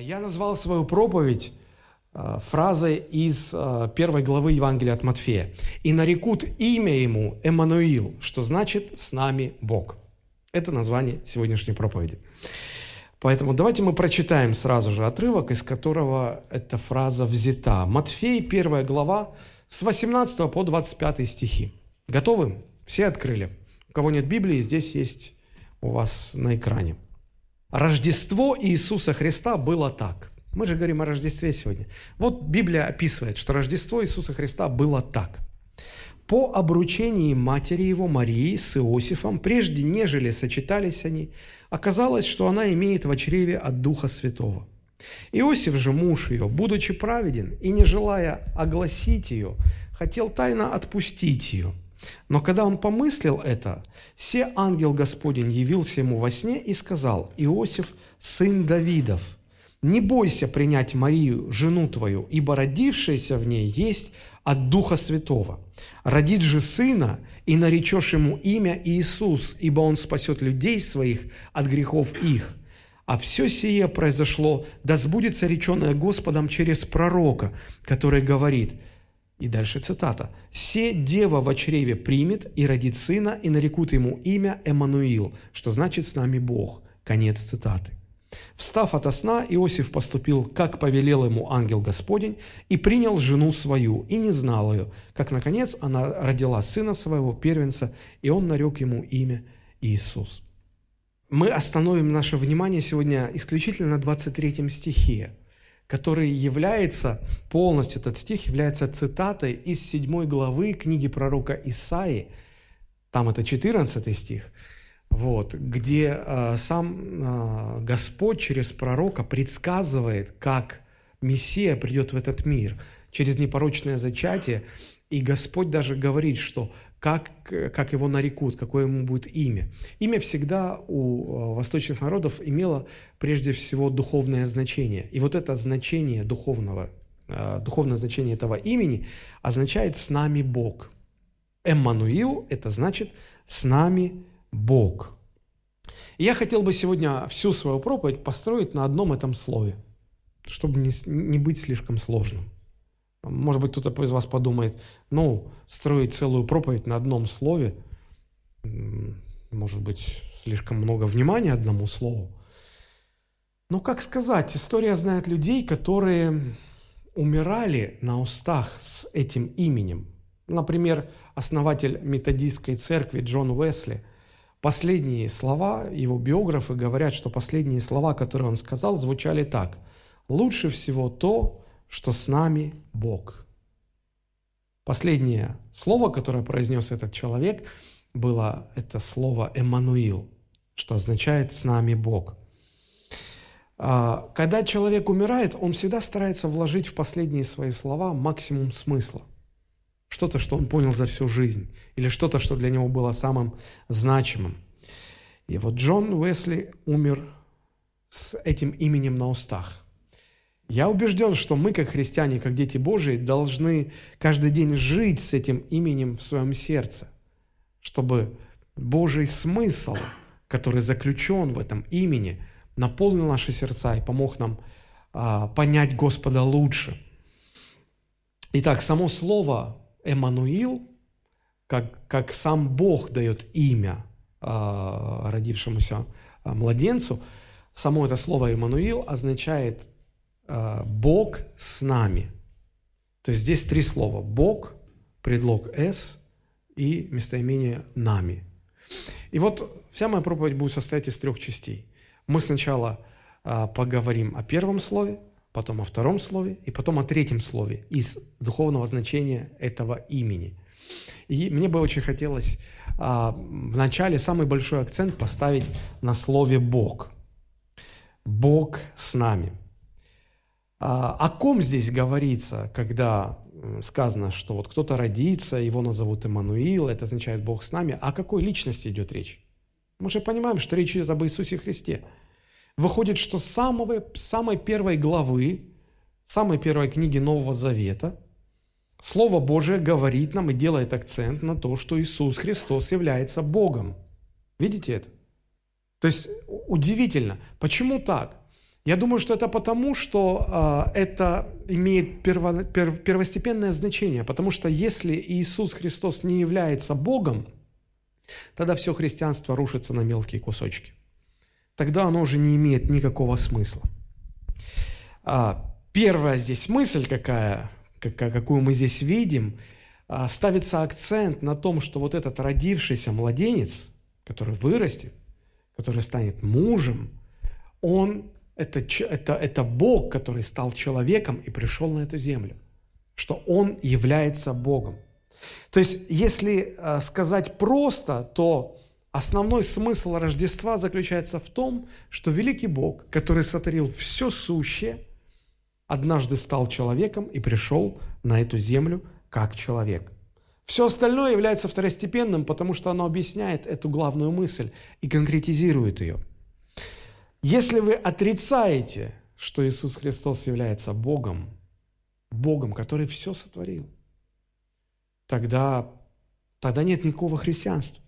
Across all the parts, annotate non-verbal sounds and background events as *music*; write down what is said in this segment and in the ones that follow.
Я назвал свою проповедь э, фразой из э, первой главы Евангелия от Матфея. «И нарекут имя ему Эммануил», что значит «с нами Бог». Это название сегодняшней проповеди. Поэтому давайте мы прочитаем сразу же отрывок, из которого эта фраза взята. Матфей, первая глава, с 18 по 25 стихи. Готовы? Все открыли? У кого нет Библии, здесь есть у вас на экране. Рождество Иисуса Христа было так. Мы же говорим о Рождестве сегодня. Вот Библия описывает, что Рождество Иисуса Христа было так. По обручении матери его Марии с Иосифом, прежде нежели сочетались они, оказалось, что она имеет в чреве от Духа Святого. Иосиф же, муж ее, будучи праведен и не желая огласить ее, хотел тайно отпустить ее. Но когда он помыслил это, се ангел Господень явился ему во сне и сказал, «Иосиф, сын Давидов, не бойся принять Марию, жену твою, ибо родившаяся в ней есть от Духа Святого. Родит же сына, и наречешь ему имя Иисус, ибо он спасет людей своих от грехов их. А все сие произошло, да сбудется реченное Господом через пророка, который говорит, и дальше цитата, «Се дева в чреве примет и родит сына, и нарекут ему имя Эммануил», что значит «с нами Бог». Конец цитаты. Встав ото сна, Иосиф поступил, как повелел ему ангел Господень, и принял жену свою, и не знал ее, как, наконец, она родила сына своего, первенца, и он нарек ему имя Иисус. Мы остановим наше внимание сегодня исключительно на 23 стихе, который является, полностью этот стих является цитатой из 7 главы книги пророка Исаи, там это 14 стих – вот, где э, сам э, Господь через пророка предсказывает, как Мессия придет в этот мир через непорочное зачатие, и Господь даже говорит, что как, как его нарекут, какое ему будет имя. Имя всегда у восточных народов имело прежде всего духовное значение. И вот это значение духовного, духовное значение этого имени означает «с нами Бог». Эммануил – это значит «с нами Бог. И я хотел бы сегодня всю свою проповедь построить на одном этом слове, чтобы не, не быть слишком сложным. Может быть, кто-то из вас подумает, ну, строить целую проповедь на одном слове, может быть, слишком много внимания одному слову. Но как сказать, история знает людей, которые умирали на устах с этим именем. Например, основатель методистской церкви Джон Уэсли – Последние слова, его биографы говорят, что последние слова, которые он сказал, звучали так. «Лучше всего то, что с нами Бог». Последнее слово, которое произнес этот человек, было это слово «Эммануил», что означает «с нами Бог». А, когда человек умирает, он всегда старается вложить в последние свои слова максимум смысла – что-то, что он понял за всю жизнь, или что-то, что для него было самым значимым. И вот Джон Уэсли умер с этим именем на устах. Я убежден, что мы, как христиане, как дети Божии, должны каждый день жить с этим именем в своем сердце, чтобы Божий смысл, который заключен в этом имени, наполнил наши сердца и помог нам а, понять Господа лучше. Итак, само слово Эммануил, как, как сам Бог дает имя э, родившемуся э, младенцу, само это слово Эммануил означает Бог с нами. То есть здесь три слова. Бог, предлог «с» и местоимение «нами». И вот вся моя проповедь будет состоять из трех частей. Мы сначала э, поговорим о первом слове, потом о втором слове и потом о третьем слове из духовного значения этого имени. И мне бы очень хотелось а, вначале самый большой акцент поставить на слове «Бог». Бог с нами. А, о ком здесь говорится, когда сказано, что вот кто-то родится, его назовут Иммануил, это означает Бог с нами. О какой личности идет речь? Мы же понимаем, что речь идет об Иисусе Христе – выходит, что с самого, самой первой главы, самой первой книги Нового Завета, Слово Божие говорит нам и делает акцент на то, что Иисус Христос является Богом. Видите это? То есть удивительно. Почему так? Я думаю, что это потому, что э, это имеет перво, пер, первостепенное значение, потому что если Иисус Христос не является Богом, тогда все христианство рушится на мелкие кусочки. Тогда оно уже не имеет никакого смысла. А, первая здесь мысль какая, какую мы здесь видим, а, ставится акцент на том, что вот этот родившийся младенец, который вырастет, который станет мужем, он это, это, это Бог, который стал человеком и пришел на эту землю, что Он является Богом. То есть, если э, сказать просто, то основной смысл Рождества заключается в том, что великий Бог, который сотворил все сущее, однажды стал человеком и пришел на эту землю как человек. Все остальное является второстепенным, потому что оно объясняет эту главную мысль и конкретизирует ее – если вы отрицаете, что Иисус Христос является Богом, Богом, который все сотворил, тогда, тогда нет никакого христианства.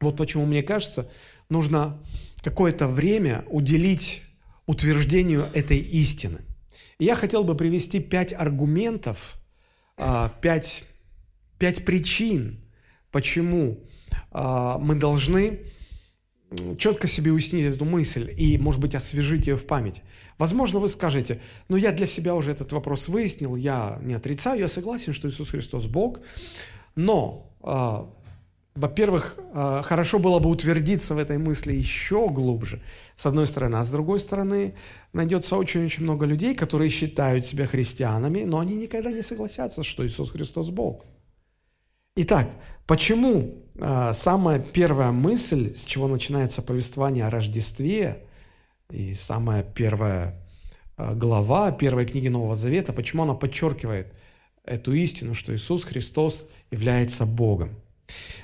Вот почему, мне кажется, нужно какое-то время уделить утверждению этой истины. И я хотел бы привести пять аргументов, а, пять, пять причин, почему а, мы должны четко себе уяснить эту мысль и, может быть, освежить ее в памяти. Возможно, вы скажете, ну я для себя уже этот вопрос выяснил, я не отрицаю, я согласен, что Иисус Христос Бог, но, э, во-первых, э, хорошо было бы утвердиться в этой мысли еще глубже, с одной стороны, а с другой стороны, найдется очень-очень много людей, которые считают себя христианами, но они никогда не согласятся, что Иисус Христос Бог. Итак, почему самая первая мысль, с чего начинается повествование о Рождестве, и самая первая э, глава первой книги Нового Завета, почему она подчеркивает эту истину, что Иисус Христос является Богом?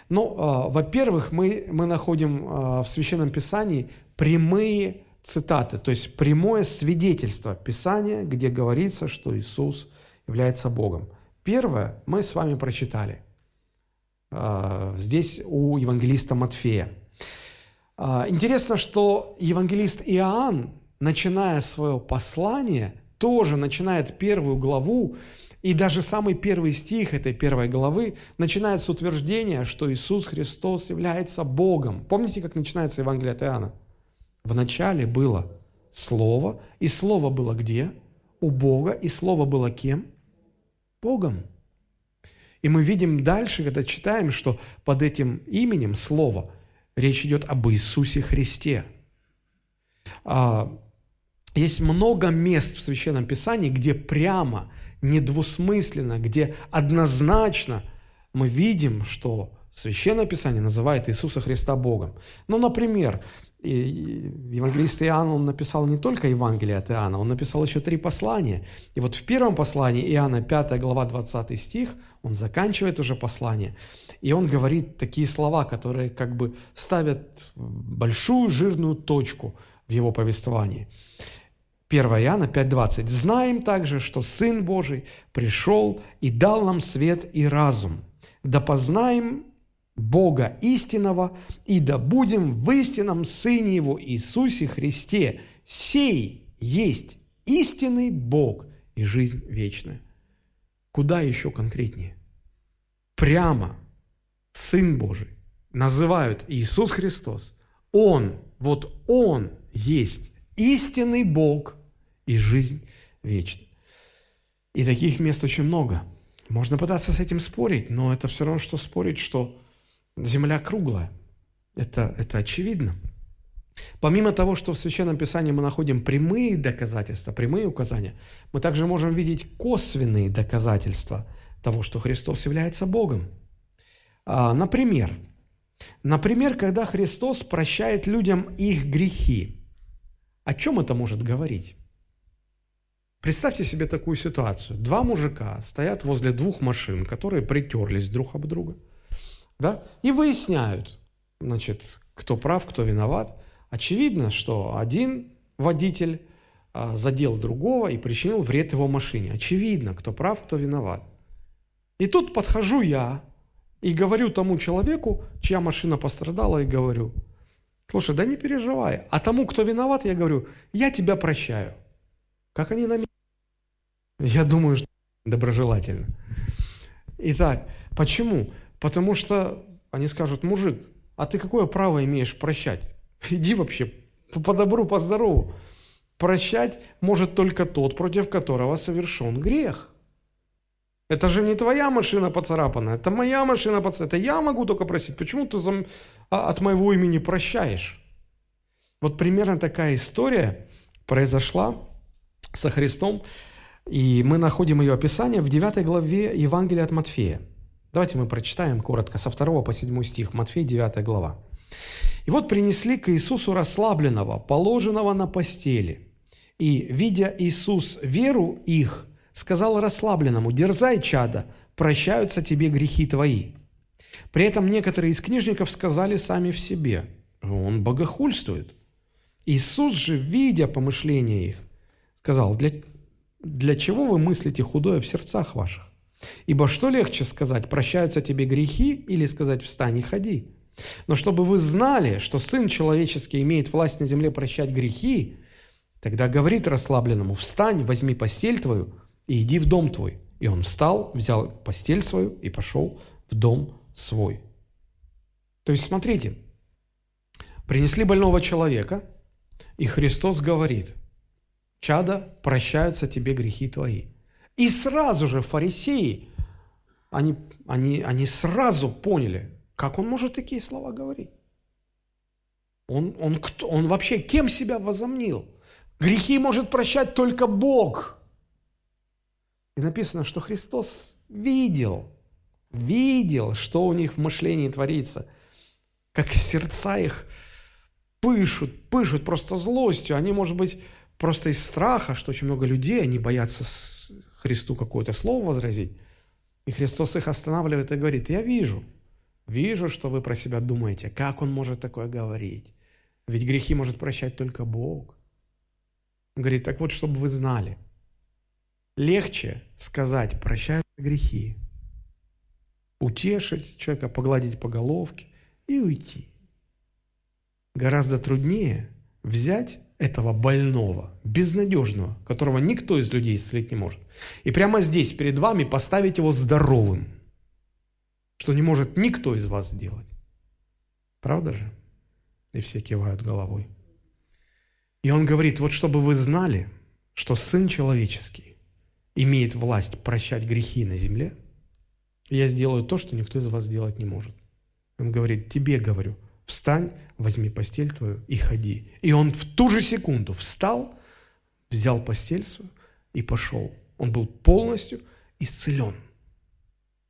Ну, э, во-первых, мы, мы находим в Священном Писании прямые цитаты, то есть прямое свидетельство Писания, где говорится, что Иисус является Богом. Первое мы с вами прочитали. А, здесь у евангелиста Матфея. А, интересно, что евангелист Иоанн, начиная свое послание, тоже начинает первую главу, и даже самый первый стих этой первой главы начинает с утверждения, что Иисус Христос является Богом. Помните, как начинается Евангелие от Иоанна? В начале было Слово, и Слово было где? У Бога, и Слово было кем? Богом. И мы видим дальше, когда читаем, что под этим именем, слово, речь идет об Иисусе Христе. А, есть много мест в Священном Писании, где прямо, недвусмысленно, где однозначно мы видим, что Священное Писание называет Иисуса Христа Богом. Ну, например, и евангелист Иоанн, он написал не только Евангелие от Иоанна, он написал еще три послания. И вот в первом послании Иоанна, 5 глава, 20 стих, он заканчивает уже послание, и он говорит такие слова, которые как бы ставят большую жирную точку в его повествовании. 1 Иоанна 5.20. «Знаем также, что Сын Божий пришел и дал нам свет и разум, да познаем Бога истинного, и да будем в истинном Сыне Его Иисусе Христе. Сей есть истинный Бог и жизнь вечная. Куда еще конкретнее? Прямо Сын Божий называют Иисус Христос. Он, вот Он есть истинный Бог и жизнь вечная. И таких мест очень много. Можно пытаться с этим спорить, но это все равно, что спорить, что Земля круглая. Это, это очевидно. Помимо того, что в Священном Писании мы находим прямые доказательства, прямые указания, мы также можем видеть косвенные доказательства того, что Христос является Богом. А, например, например, когда Христос прощает людям их грехи. О чем это может говорить? Представьте себе такую ситуацию. Два мужика стоят возле двух машин, которые притерлись друг об друга – да, и выясняют, значит, кто прав, кто виноват. Очевидно, что один водитель а, задел другого и причинил вред его машине. Очевидно, кто прав, кто виноват. И тут подхожу я и говорю тому человеку, чья машина пострадала, и говорю, Слушай, да не переживай. А тому, кто виноват, я говорю, я тебя прощаю. Как они на меня? Я думаю, что доброжелательно. Итак, почему? Потому что они скажут, мужик, а ты какое право имеешь прощать? *laughs* Иди вообще по добру, по здорову. Прощать может только тот, против которого совершен грех. Это же не твоя машина поцарапана, это моя машина поцарапана. Это я могу только просить. Почему ты за... А, от моего имени прощаешь? Вот примерно такая история произошла со Христом, и мы находим ее описание в 9 главе Евангелия от Матфея. Давайте мы прочитаем коротко со 2 по 7 стих, Матфея 9 глава. «И вот принесли к Иисусу расслабленного, положенного на постели. И, видя Иисус веру их, сказал расслабленному, «Дерзай, чада, прощаются тебе грехи твои». При этом некоторые из книжников сказали сами в себе, «Он богохульствует». Иисус же, видя помышления их, сказал, «Для, для чего вы мыслите худое в сердцах ваших? Ибо что легче сказать, прощаются тебе грехи, или сказать, встань и ходи? Но чтобы вы знали, что Сын Человеческий имеет власть на земле прощать грехи, тогда говорит расслабленному, встань, возьми постель твою и иди в дом твой. И он встал, взял постель свою и пошел в дом свой. То есть, смотрите, принесли больного человека, и Христос говорит, чада, прощаются тебе грехи твои. И сразу же фарисеи, они, они, они сразу поняли, как он может такие слова говорить. Он, он, кто, он вообще кем себя возомнил? Грехи может прощать только Бог. И написано, что Христос видел, видел, что у них в мышлении творится, как сердца их пышут, пышут просто злостью. Они, может быть, просто из страха, что очень много людей, они боятся Христу какое-то слово возразить. И Христос их останавливает и говорит, я вижу, вижу, что вы про себя думаете. Как он может такое говорить? Ведь грехи может прощать только Бог. Он говорит, так вот, чтобы вы знали, легче сказать «прощаю грехи», утешить человека, погладить по головке и уйти. Гораздо труднее взять этого больного, безнадежного, которого никто из людей исцелить не может, и прямо здесь перед вами поставить его здоровым, что не может никто из вас сделать. Правда же? И все кивают головой. И он говорит, вот чтобы вы знали, что Сын Человеческий имеет власть прощать грехи на земле, я сделаю то, что никто из вас сделать не может. Он говорит, тебе говорю, встань, возьми постель твою и ходи. И он в ту же секунду встал, взял постель свою и пошел. Он был полностью исцелен.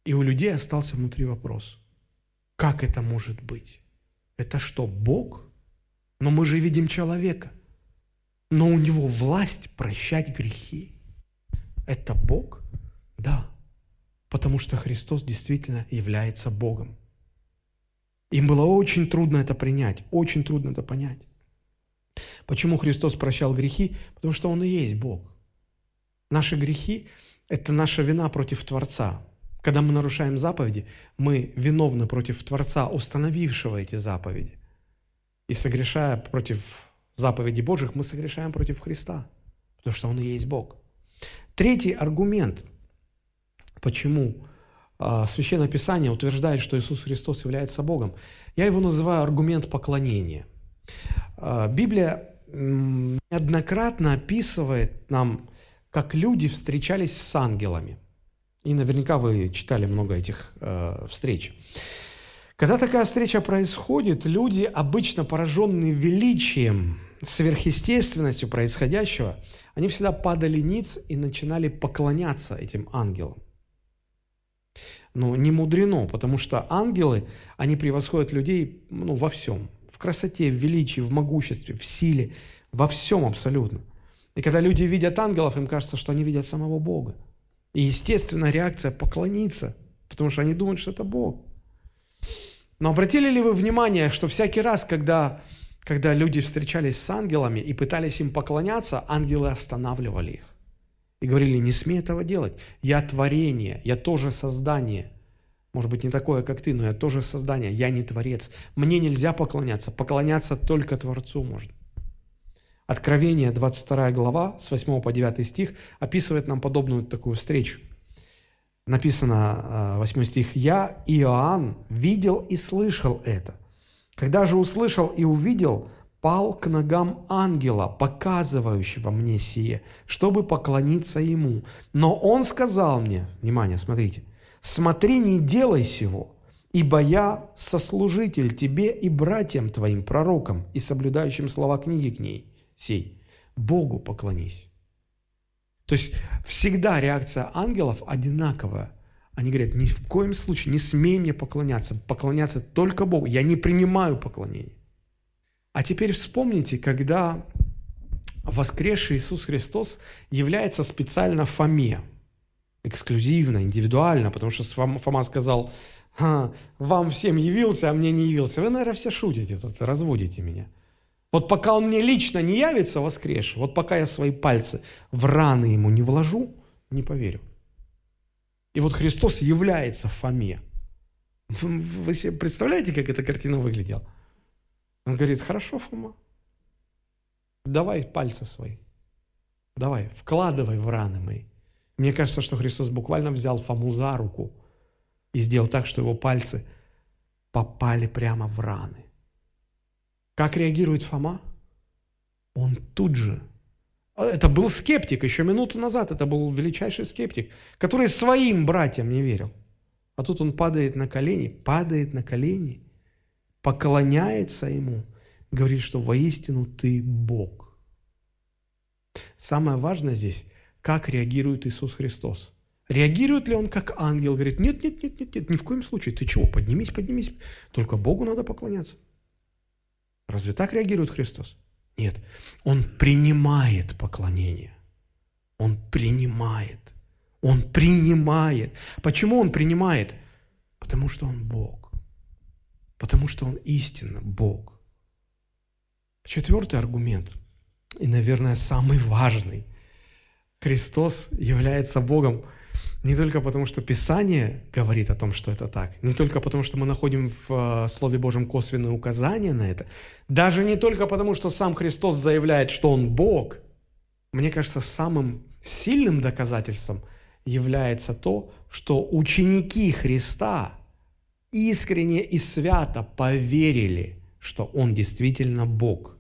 И у людей остался внутри вопрос, как это может быть? Это что, Бог? Но мы же видим человека. Но у него власть прощать грехи. Это Бог? Да. Потому что Христос действительно является Богом. Им было очень трудно это принять, очень трудно это понять. Почему Христос прощал грехи? Потому что Он и есть Бог. Наши грехи – это наша вина против Творца. Когда мы нарушаем заповеди, мы виновны против Творца, установившего эти заповеди. И согрешая против заповедей Божьих, мы согрешаем против Христа, потому что Он и есть Бог. Третий аргумент, почему Священное Писание утверждает, что Иисус Христос является Богом. Я его называю аргумент поклонения. А, Библия неоднократно описывает нам, как люди встречались с ангелами. И наверняка вы читали много этих э, встреч. Когда такая встреча происходит, люди, обычно пораженные величием, сверхъестественностью происходящего, они всегда падали ниц и начинали поклоняться этим ангелам. Ну, не мудрено, потому что ангелы, они превосходят людей ну, во всем. В красоте, в величии, в могуществе, в силе, во всем абсолютно. И когда люди видят ангелов, им кажется, что они видят самого Бога. И естественная реакция поклониться, потому что они думают, что это Бог. Но обратили ли вы внимание, что всякий раз, когда, когда люди встречались с ангелами и пытались им поклоняться, ангелы останавливали их? И говорили, не смей этого делать. Я творение, я тоже создание. Может быть, не такое, как ты, но я тоже создание, я не творец. Мне нельзя поклоняться, поклоняться только Творцу можно. Откровение, 22 глава, с 8 по 9 стих, описывает нам подобную такую встречу. Написано, 8 а, стих, «Я, Иоанн, видел и слышал это. Когда же услышал и увидел, пал к ногам ангела, показывающего мне сие, чтобы поклониться ему. Но он сказал мне, внимание, смотрите – Смотри, не делай сего, ибо я сослужитель тебе и братьям твоим, пророкам, и соблюдающим слова книги к ней сей. Богу поклонись. То есть всегда реакция ангелов одинаковая. Они говорят, ни в коем случае не смей мне поклоняться, поклоняться только Богу. Я не принимаю поклонение. А теперь вспомните, когда воскресший Иисус Христос является специально Фоме – эксклюзивно, индивидуально, потому что Фома сказал, вам всем явился, а мне не явился. Вы, наверное, все шутите тут, разводите меня. Вот пока он мне лично не явится воскресший, вот пока я свои пальцы в раны ему не вложу, не поверю. И вот Христос является Фоме. Вы себе представляете, как эта картина выглядела? Он говорит, хорошо, Фома, давай пальцы свои, давай, вкладывай в раны мои. Мне кажется, что Христос буквально взял Фому за руку и сделал так, что его пальцы попали прямо в раны. Как реагирует Фома? Он тут же. Это был скептик, еще минуту назад это был величайший скептик, который своим братьям не верил. А тут он падает на колени, падает на колени, поклоняется ему, говорит, что воистину ты Бог. Самое важное здесь, как реагирует Иисус Христос. Реагирует ли он как ангел? Говорит, нет, нет, нет, нет, нет, ни в коем случае. Ты чего, поднимись, поднимись. Только Богу надо поклоняться. Разве так реагирует Христос? Нет. Он принимает поклонение. Он принимает. Он принимает. Почему он принимает? Потому что он Бог. Потому что он истинно Бог. Четвертый аргумент, и, наверное, самый важный – Христос является Богом не только потому, что Писание говорит о том, что это так, не только потому, что мы находим в э, Слове Божьем косвенные указания на это, даже не только потому, что сам Христос заявляет, что Он Бог. Мне кажется, самым сильным доказательством является то, что ученики Христа искренне и свято поверили, что Он действительно Бог.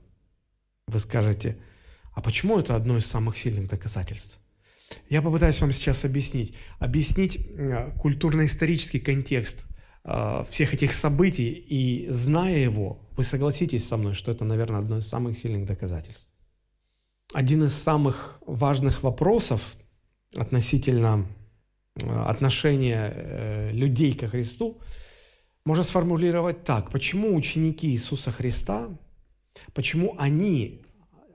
Вы скажете, а почему это одно из самых сильных доказательств? Я попытаюсь вам сейчас объяснить. Объяснить э, культурно-исторический контекст э, всех этих событий, и зная его, вы согласитесь со мной, что это, наверное, одно из самых сильных доказательств. Один из самых важных вопросов относительно э, отношения людей ко Христу можно сформулировать так. Почему ученики Иисуса Христа, почему они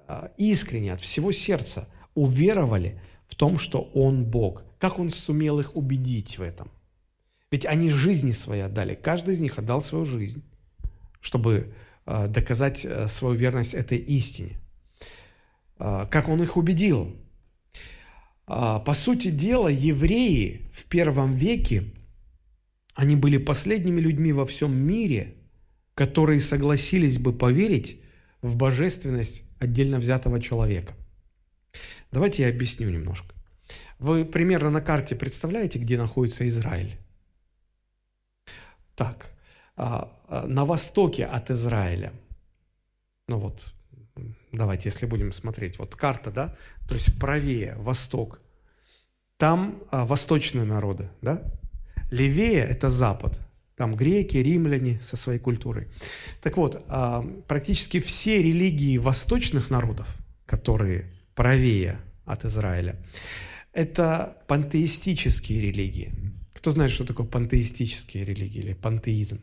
а, искренне, от всего сердца уверовали в том, что Он Бог. Как Он сумел их убедить в этом? Ведь они жизни свои отдали. Каждый из них отдал свою жизнь, чтобы а, доказать а, свою верность этой истине. Как Он их убедил? По сути дела, евреи в первом веке, они были последними людьми во всем мире, которые согласились бы поверить в божественность отдельно взятого человека. Давайте я объясню немножко. Вы примерно на карте представляете, где находится Израиль? Так, а, а, на востоке от Израиля. Ну вот, давайте, если будем смотреть, вот карта, да, то есть правее, восток. Там а, восточные народы, да? Левее – это запад, там греки, римляне со своей культурой. Так вот, а, практически все религии восточных народов, которые правее от Израиля, это пантеистические религии. Кто знает, что такое пантеистические религии или пантеизм?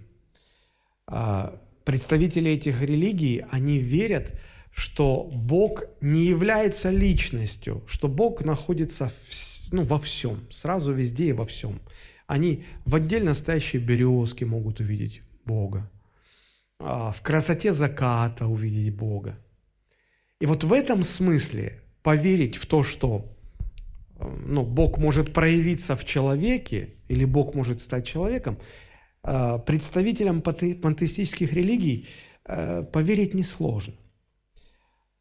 А, представители этих религий, они верят, что Бог не является личностью, что Бог находится в, ну, во всем, сразу везде и во всем. Они в отдельно стоящей березке могут увидеть Бога, а, в красоте заката увидеть Бога. И вот в этом смысле поверить в то, что ну, Бог может проявиться в человеке, или Бог может стать человеком, э, представителям пантеистических религий э, поверить несложно.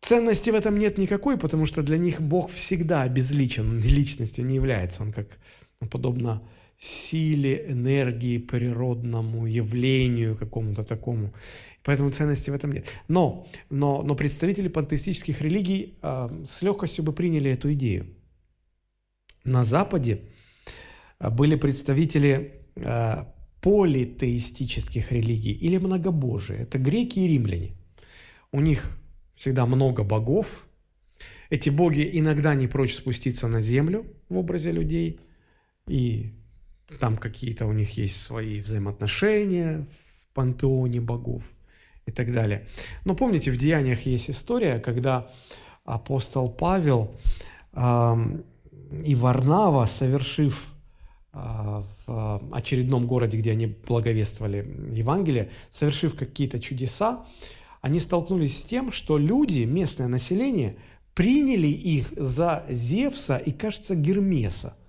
Ценности в этом нет никакой, потому что для них Бог всегда обезличен, личностью не является. Он как, ну, подобно силе, энергии, природному явлению какому-то такому. Поэтому ценности в этом нет. Но, но, но представители пантеистических религий э, с легкостью бы приняли эту идею. На Западе а, были представители э, политеистических религий или многобожия. Это греки и римляне. У них всегда много богов. Эти боги иногда не прочь спуститься на землю в образе людей и там какие-то у них есть свои взаимоотношения в пантеоне богов и так далее. Но помните, в Деяниях есть история, когда апостол Павел э, и Варнава, совершив э, в очередном городе, где они благовествовали Евангелие, совершив какие-то чудеса, они столкнулись с тем, что люди, местное население, приняли их за Зевса и, кажется, Гермеса –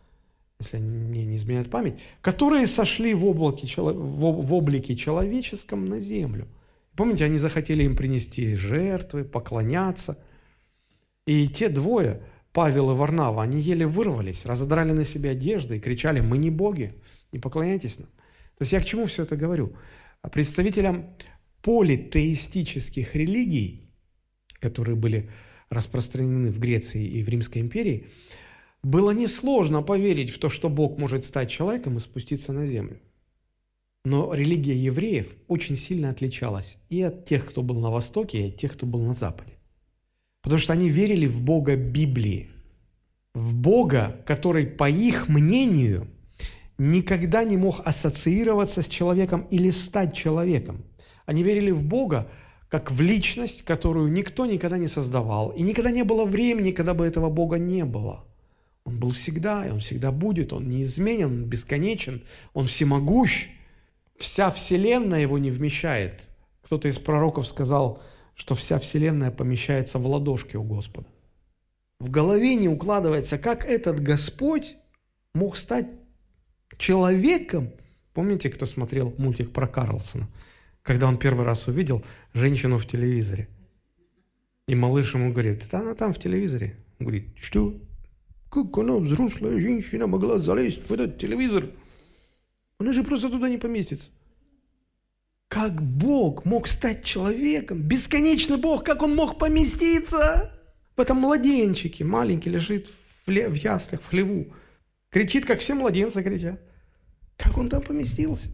если мне не изменяет память, которые сошли в, облаке, в облике человеческом на землю. Помните, они захотели им принести жертвы, поклоняться. И те двое, Павел и Варнава, они еле вырвались, разодрали на себе одежды и кричали, мы не боги, не поклоняйтесь нам. То есть я к чему все это говорю? Представителям политеистических религий, которые были распространены в Греции и в Римской империи, было несложно поверить в то, что Бог может стать человеком и спуститься на землю. Но религия евреев очень сильно отличалась и от тех, кто был на Востоке, и от тех, кто был на Западе. Потому что они верили в Бога Библии. В Бога, который, по их мнению, никогда не мог ассоциироваться с человеком или стать человеком. Они верили в Бога как в личность, которую никто никогда не создавал. И никогда не было времени, когда бы этого Бога не было. Он был всегда, и он всегда будет, он неизменен, он бесконечен, он всемогущ. Вся вселенная его не вмещает. Кто-то из пророков сказал, что вся вселенная помещается в ладошке у Господа. В голове не укладывается, как этот Господь мог стать человеком. Помните, кто смотрел мультик про Карлсона? Когда он первый раз увидел женщину в телевизоре. И малыш ему говорит, да она там в телевизоре. Он говорит, что? Как она, взрослая женщина, могла залезть в этот телевизор? Она же просто туда не поместится. Как Бог мог стать человеком? Бесконечный Бог, как Он мог поместиться? В этом младенчике маленький лежит в, ле- в яслях, в хлеву. Кричит, как все младенцы кричат. Как он там поместился?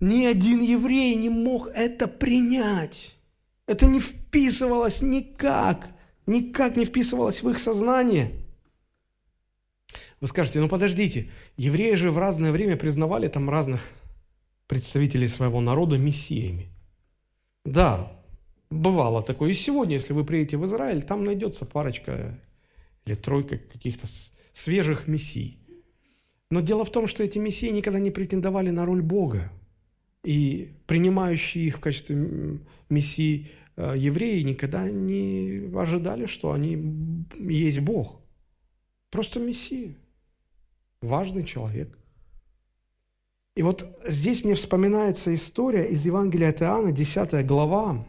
Ни один еврей не мог это принять. Это не вписывалось никак, никак не вписывалось в их сознание – вы скажете, ну подождите, евреи же в разное время признавали там разных представителей своего народа мессиями. Да, бывало такое. И сегодня, если вы приедете в Израиль, там найдется парочка или тройка каких-то свежих мессий. Но дело в том, что эти мессии никогда не претендовали на роль Бога. И принимающие их в качестве мессии э, евреи никогда не ожидали, что они есть Бог. Просто мессия важный человек. И вот здесь мне вспоминается история из Евангелия от Иоанна, 10 глава.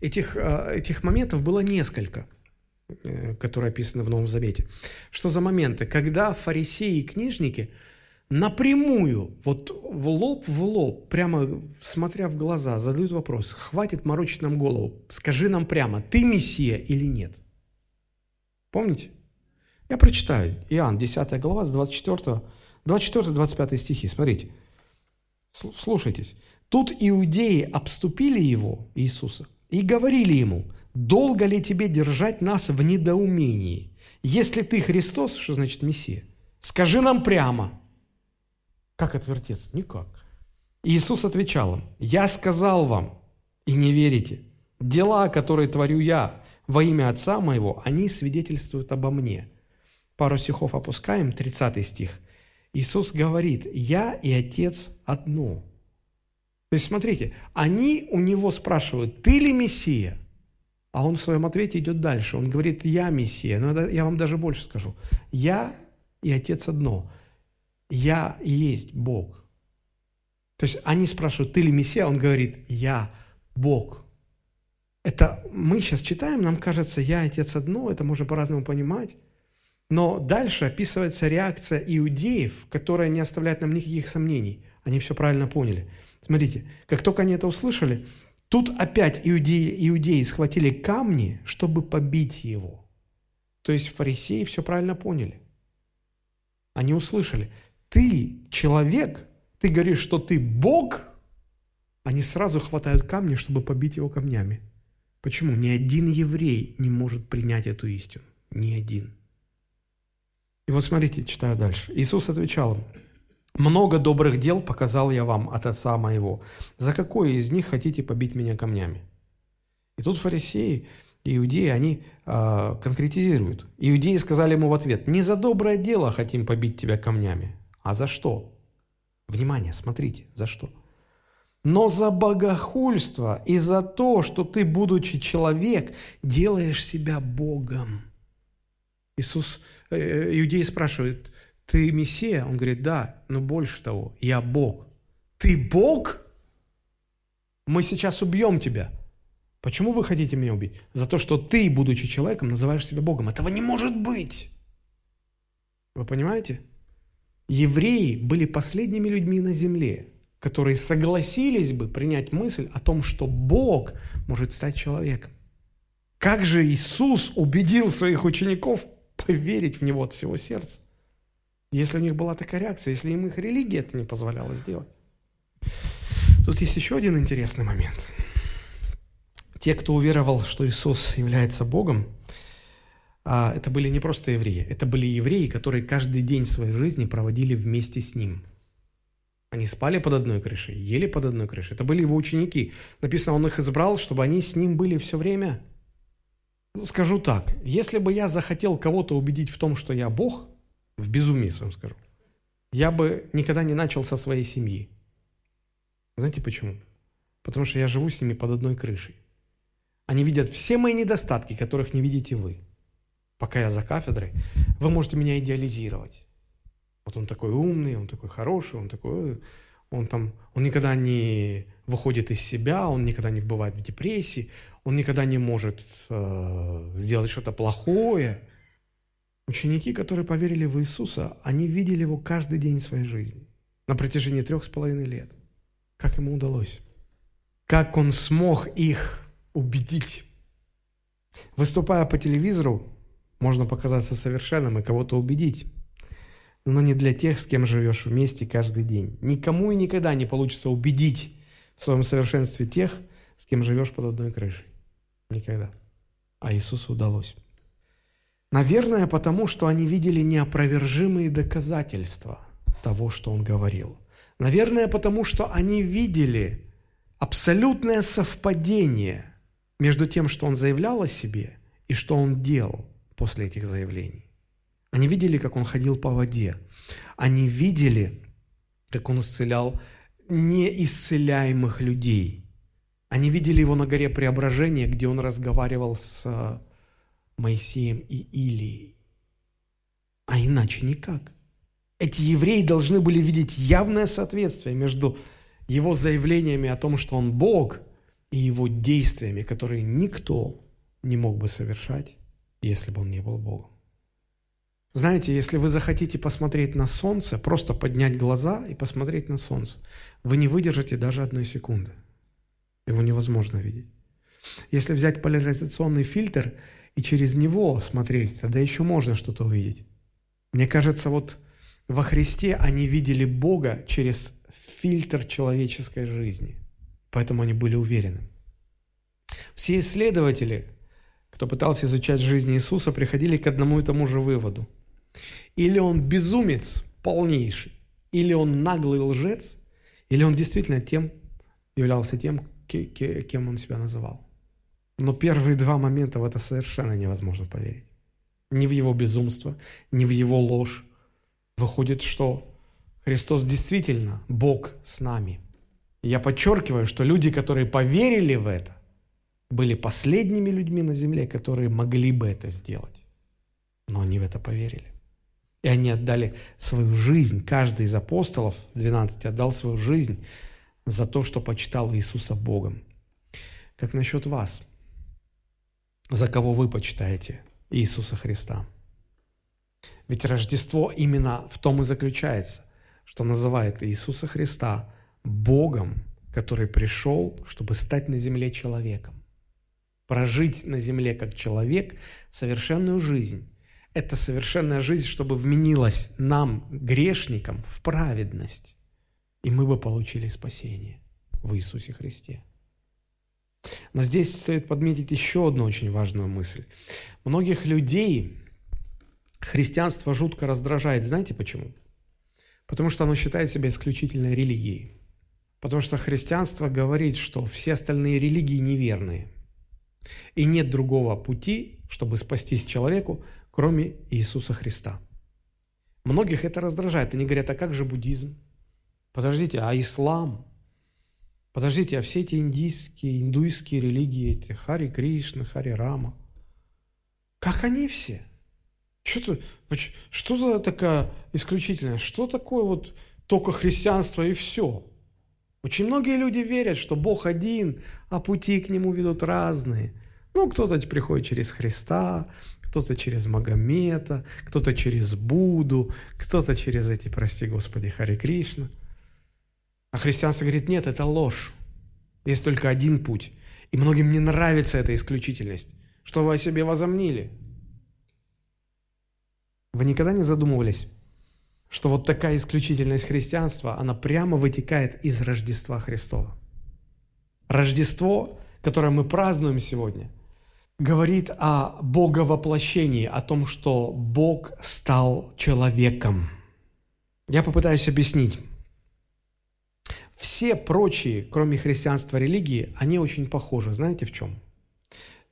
Этих, э, этих моментов было несколько, э, которые описаны в Новом Завете. Что за моменты? Когда фарисеи и книжники напрямую, вот в лоб в лоб, прямо смотря в глаза, задают вопрос, хватит морочить нам голову, скажи нам прямо, ты Мессия или нет? Помните? Я прочитаю. Иоанн, 10 глава, с 24, 24-25 стихи. Смотрите. Слушайтесь. Тут иудеи обступили его, Иисуса, и говорили ему, долго ли тебе держать нас в недоумении? Если ты Христос, что значит Мессия, скажи нам прямо. Как отвертеться? Никак. Иисус отвечал им, я сказал вам, и не верите. Дела, которые творю я во имя Отца моего, они свидетельствуют обо мне – Пару стихов опускаем, 30 стих. Иисус говорит, «Я и Отец одно». То есть, смотрите, они у него спрашивают, «Ты ли Мессия?» А он в своем ответе идет дальше. Он говорит, «Я Мессия». Но я вам даже больше скажу. «Я и Отец одно». я и есть Бог. То есть они спрашивают, ты ли Мессия? Он говорит, я Бог. Это мы сейчас читаем, нам кажется, я Отец одно, это можно по-разному понимать. Но дальше описывается реакция иудеев, которая не оставляет нам никаких сомнений. Они все правильно поняли. Смотрите, как только они это услышали, тут опять иудеи, иудеи схватили камни, чтобы побить его. То есть фарисеи все правильно поняли. Они услышали, ты человек, ты говоришь, что ты Бог, они сразу хватают камни, чтобы побить его камнями. Почему? Ни один еврей не может принять эту истину. Ни один. И вот смотрите, читаю дальше. Иисус отвечал им, «Много добрых дел показал я вам от Отца моего. За какое из них хотите побить меня камнями?» И тут фарисеи иудеи, они э, конкретизируют. Иудеи сказали ему в ответ, «Не за доброе дело хотим побить тебя камнями, а за что?» Внимание, смотрите, за что? Но за богохульство и за то, что ты, будучи человек, делаешь себя Богом. Иисус, э, э, иудеи спрашивают, ты Мессия? Он говорит, да, но больше того, я Бог. Ты Бог? Мы сейчас убьем тебя. Почему вы хотите меня убить? За то, что ты, будучи человеком, называешь себя Богом. Этого не может быть. Вы понимаете? Евреи были последними людьми на земле, которые согласились бы принять мысль о том, что Бог может стать человеком. Как же Иисус убедил своих учеников поверить в Него от всего сердца? Если у них была такая реакция, если им их религия это не позволяла сделать. Тут есть еще один интересный момент. Те, кто уверовал, что Иисус является Богом, а, это были не просто евреи, это были евреи, которые каждый день своей жизни проводили вместе с Ним. Они спали под одной крышей, ели под одной крышей. Это были его ученики. Написано, он их избрал, чтобы они с ним были все время. Скажу так, если бы я захотел кого-то убедить в том, что я Бог, в безумии своем скажу. Я бы никогда не начал со своей семьи. Знаете почему? Потому что я живу с ними под одной крышей. Они видят все мои недостатки, которых не видите вы. Пока я за кафедрой, вы можете меня идеализировать. Вот он такой умный, он такой хороший, он такой... Он там, он никогда не выходит из себя, он никогда не бывает в депрессии, он никогда не может э, сделать что-то плохое – Ученики, которые поверили в Иисуса, они видели Его каждый день своей жизни на протяжении трех с половиной лет. Как ему удалось? Как он смог их убедить? Выступая по телевизору, можно показаться совершенным и кого-то убедить. Но не для тех, с кем живешь вместе каждый день. Никому и никогда не получится убедить в своем совершенстве тех, с кем живешь под одной крышей. Никогда. А Иисусу удалось. Наверное, потому что они видели неопровержимые доказательства того, что он говорил. Наверное, потому что они видели абсолютное совпадение между тем, что он заявлял о себе, и что он делал после этих заявлений. Они видели, как он ходил по воде. Они видели, как он исцелял неисцеляемых людей. Они видели его на горе Преображения, где он разговаривал с Моисеем и Илией. А иначе никак. Эти евреи должны были видеть явное соответствие между его заявлениями о том, что он Бог, и его действиями, которые никто не мог бы совершать, если бы он не был Богом. Знаете, если вы захотите посмотреть на солнце, просто поднять глаза и посмотреть на солнце, вы не выдержите даже одной секунды. Его невозможно видеть. Если взять поляризационный фильтр и через него смотреть, тогда еще можно что-то увидеть. Мне кажется, вот во Христе они видели Бога через фильтр человеческой жизни. Поэтому они были уверены. Все исследователи, кто пытался изучать жизнь Иисуса, приходили к одному и тому же выводу. Или он безумец полнейший, или он наглый лжец, или он действительно тем являлся тем, кем он себя называл. Но первые два момента в это совершенно невозможно поверить. Ни в его безумство, ни в его ложь. Выходит, что Христос действительно Бог с нами. Я подчеркиваю, что люди, которые поверили в это, были последними людьми на земле, которые могли бы это сделать. Но они в это поверили. И они отдали свою жизнь, каждый из апостолов, 12, отдал свою жизнь за то, что почитал Иисуса Богом. Как насчет вас? За кого вы почитаете Иисуса Христа? Ведь Рождество именно в том и заключается, что называет Иисуса Христа Богом, который пришел, чтобы стать на земле человеком. Прожить на земле как человек совершенную жизнь. Это совершенная жизнь, чтобы вменилась нам, грешникам, в праведность. И мы бы получили спасение в Иисусе Христе. Но здесь стоит подметить еще одну очень важную мысль. Многих людей христианство жутко раздражает. Знаете почему? Потому что оно считает себя исключительной религией. Потому что христианство говорит, что все остальные религии неверные. И нет другого пути, чтобы спастись человеку, кроме Иисуса Христа. Многих это раздражает. Они говорят, а как же буддизм? Подождите, а ислам? Подождите, а все эти индийские, индуистские религии, эти Хари Кришна, Хари Рама, как они все? Что, что за такая исключительная? Что такое вот только христианство и все? Очень многие люди верят, что Бог один, а пути к Нему ведут разные. Ну, кто-то приходит через Христа, кто-то через Магомета, кто-то через Буду, кто-то через эти, прости Господи, Хари Кришна. А христианство говорит, нет, это ложь. Есть только один путь. И многим не нравится эта исключительность. Что вы о себе возомнили? Вы никогда не задумывались, что вот такая исключительность христианства, она прямо вытекает из Рождества Христова. Рождество, которое мы празднуем сегодня, говорит о Боговоплощении, о том, что Бог стал человеком. Я попытаюсь объяснить. Все прочие, кроме христианства, религии, они очень похожи. Знаете в чем?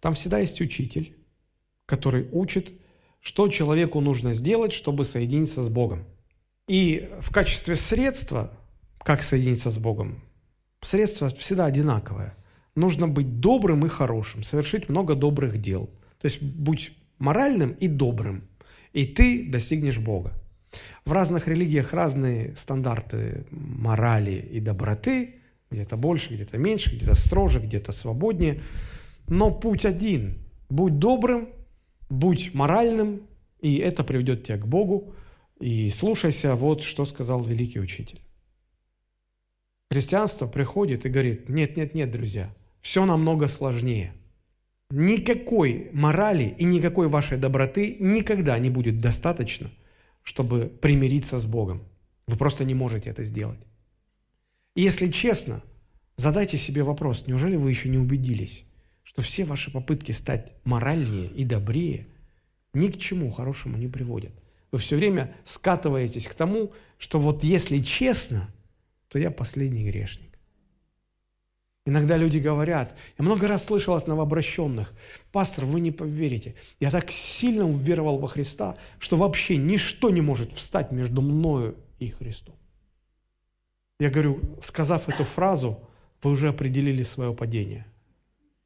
Там всегда есть учитель, который учит, что человеку нужно сделать, чтобы соединиться с Богом. И в качестве средства, как соединиться с Богом, средство всегда одинаковое. Нужно быть добрым и хорошим, совершить много добрых дел. То есть будь моральным и добрым, и ты достигнешь Бога. В разных религиях разные стандарты морали и доброты, где-то больше, где-то меньше, где-то строже, где-то свободнее. Но путь один. Будь добрым, будь моральным, и это приведет тебя к Богу. И слушайся, вот что сказал великий учитель. Христианство приходит и говорит, нет, нет, нет, друзья, все намного сложнее. Никакой морали и никакой вашей доброты никогда не будет достаточно, чтобы примириться с Богом. Вы просто не можете это сделать. И если честно, задайте себе вопрос, неужели вы еще не убедились, что все ваши попытки стать моральнее и добрее ни к чему хорошему не приводят? Вы все время скатываетесь к тому, что вот если честно, то я последний грешник. Иногда люди говорят, я много раз слышал от новообращенных, пастор, вы не поверите, я так сильно уверовал во Христа, что вообще ничто не может встать между мною и Христом. Я говорю, сказав эту фразу, вы уже определили свое падение.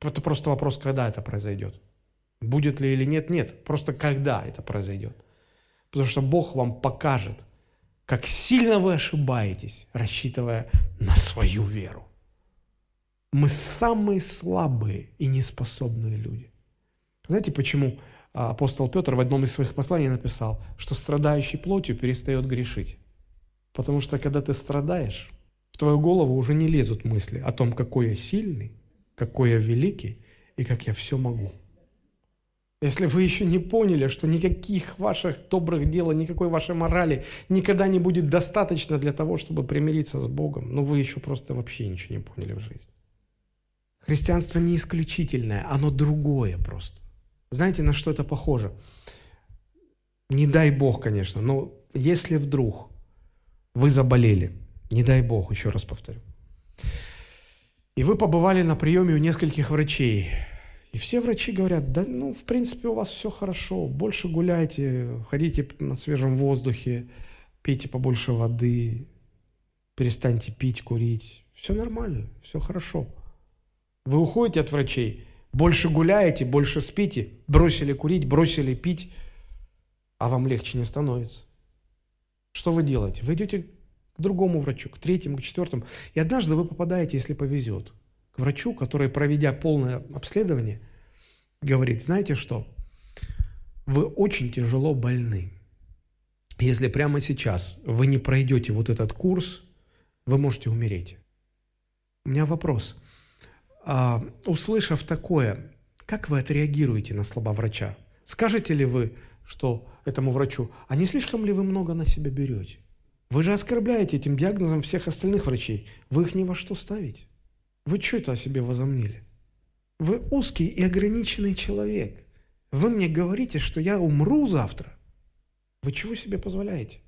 Это просто вопрос, когда это произойдет. Будет ли или нет, нет. Просто когда это произойдет. Потому что Бог вам покажет, как сильно вы ошибаетесь, рассчитывая на свою веру. Мы самые слабые и неспособные люди. Знаете, почему апостол Петр в одном из своих посланий написал, что страдающий плотью перестает грешить? Потому что когда ты страдаешь, в твою голову уже не лезут мысли о том, какой я сильный, какой я великий и как я все могу. Если вы еще не поняли, что никаких ваших добрых дел, никакой вашей морали никогда не будет достаточно для того, чтобы примириться с Богом, ну вы еще просто вообще ничего не поняли в жизни. Христианство не исключительное, оно другое просто. Знаете, на что это похоже? Не дай Бог, конечно, но если вдруг вы заболели, не дай Бог, еще раз повторю, и вы побывали на приеме у нескольких врачей, и все врачи говорят, да, ну, в принципе, у вас все хорошо, больше гуляйте, ходите на свежем воздухе, пейте побольше воды, перестаньте пить, курить. Все нормально, все хорошо. Вы уходите от врачей, больше гуляете, больше спите, бросили курить, бросили пить, а вам легче не становится. Что вы делаете? Вы идете к другому врачу, к третьему, к четвертому. И однажды вы попадаете, если повезет, к врачу, который, проведя полное обследование, говорит, знаете что, вы очень тяжело больны. Если прямо сейчас вы не пройдете вот этот курс, вы можете умереть. У меня вопрос. А, услышав такое, как вы отреагируете на слова врача? Скажете ли вы, что этому врачу, а не слишком ли вы много на себя берете? Вы же оскорбляете этим диагнозом всех остальных врачей. Вы их ни во что ставите. Вы что это о себе возомнили? Вы узкий и ограниченный человек. Вы мне говорите, что я умру завтра. Вы чего себе позволяете?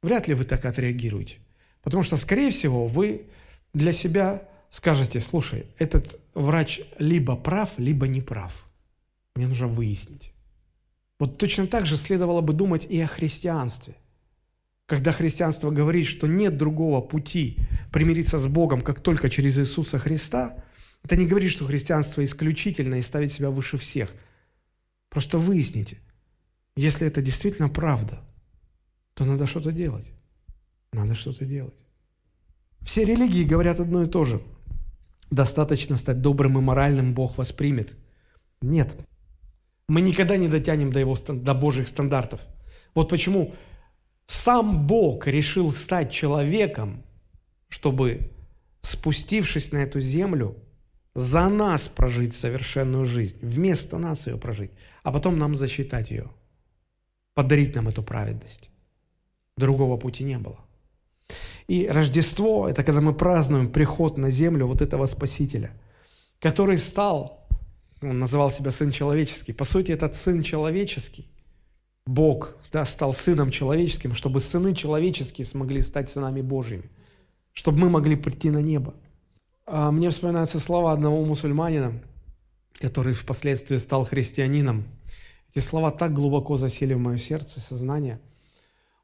Вряд ли вы так отреагируете. Потому что, скорее всего, вы для себя скажете, слушай, этот врач либо прав, либо не прав. Мне нужно выяснить. Вот точно так же следовало бы думать и о христианстве. Когда христианство говорит, что нет другого пути примириться с Богом, как только через Иисуса Христа, это не говорит, что христианство исключительно и ставит себя выше всех. Просто выясните, если это действительно правда, то надо что-то делать. Надо что-то делать. Все религии говорят одно и то же. Достаточно стать добрым и моральным, Бог воспримет. Нет. Мы никогда не дотянем до, его, до Божьих стандартов. Вот почему сам Бог решил стать человеком, чтобы, спустившись на эту землю, за нас прожить совершенную жизнь, вместо нас ее прожить, а потом нам засчитать ее, подарить нам эту праведность. Другого пути не было. И Рождество – это когда мы празднуем приход на землю вот этого Спасителя, который стал, он называл себя Сын Человеческий. По сути, этот Сын Человеческий, Бог да, стал Сыном Человеческим, чтобы сыны человеческие смогли стать сынами Божьими, чтобы мы могли прийти на небо. А мне вспоминаются слова одного мусульманина, который впоследствии стал христианином. Эти слова так глубоко засели в мое сердце, сознание.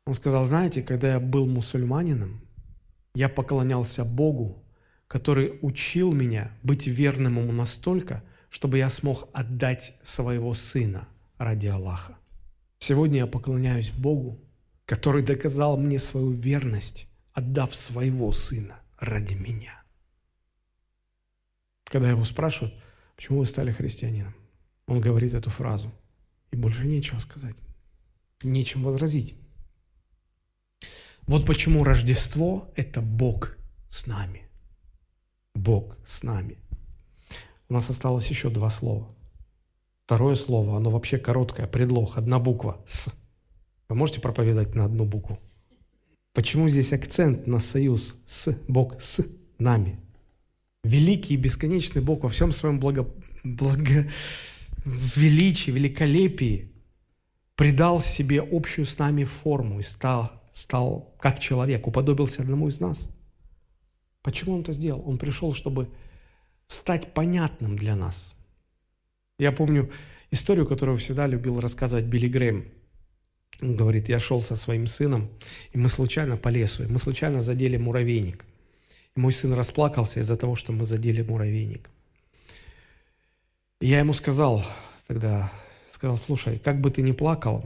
Он сказал, знаете, когда я был мусульманином, я поклонялся Богу, который учил меня быть верным Ему настолько, чтобы я смог отдать своего сына ради Аллаха. Сегодня я поклоняюсь Богу, который доказал мне свою верность, отдав своего сына ради меня. Когда его спрашивают, почему вы стали христианином, он говорит эту фразу, и больше нечего сказать, нечем возразить. Вот почему Рождество – это Бог с нами. Бог с нами. У нас осталось еще два слова. Второе слово, оно вообще короткое, предлог, одна буква «с». Вы можете проповедать на одну букву? Почему здесь акцент на союз с Бог с нами? Великий и бесконечный Бог во всем своем благо, благо, величии, великолепии придал себе общую с нами форму и стал стал как человек, уподобился одному из нас. Почему он это сделал? Он пришел, чтобы стать понятным для нас. Я помню историю, которую всегда любил рассказывать Билли Грэм. Он говорит, я шел со своим сыном, и мы случайно по лесу, и мы случайно задели муравейник. И мой сын расплакался из-за того, что мы задели муравейник. И я ему сказал тогда, сказал, слушай, как бы ты ни плакал,